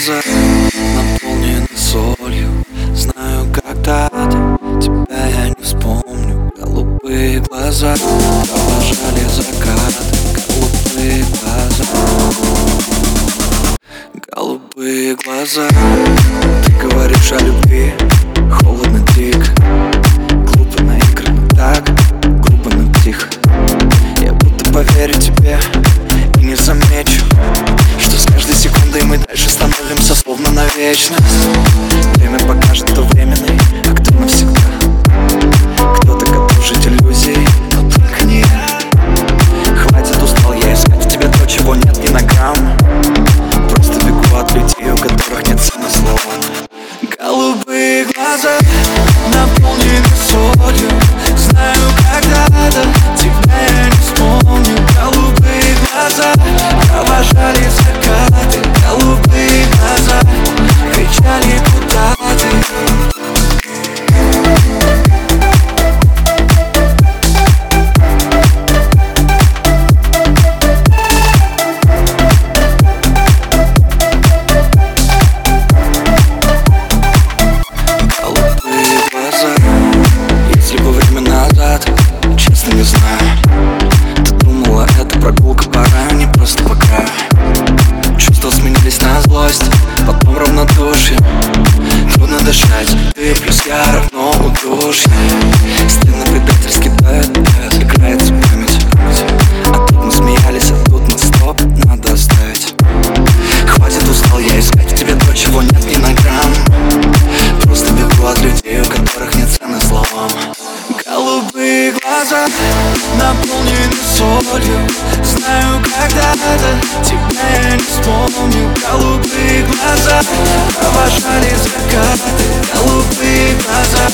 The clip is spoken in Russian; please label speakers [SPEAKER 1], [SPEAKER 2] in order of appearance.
[SPEAKER 1] глаза наполнены солью. Знаю, когда-то тебя я не вспомню. Голубые глаза провожали закат. Голубые глаза. Голубые глаза. Ты говоришь о любви город солью. Знаю, когда-то тебя я не вспомню. Голубые глаза провожали закаты. Голубые глаза.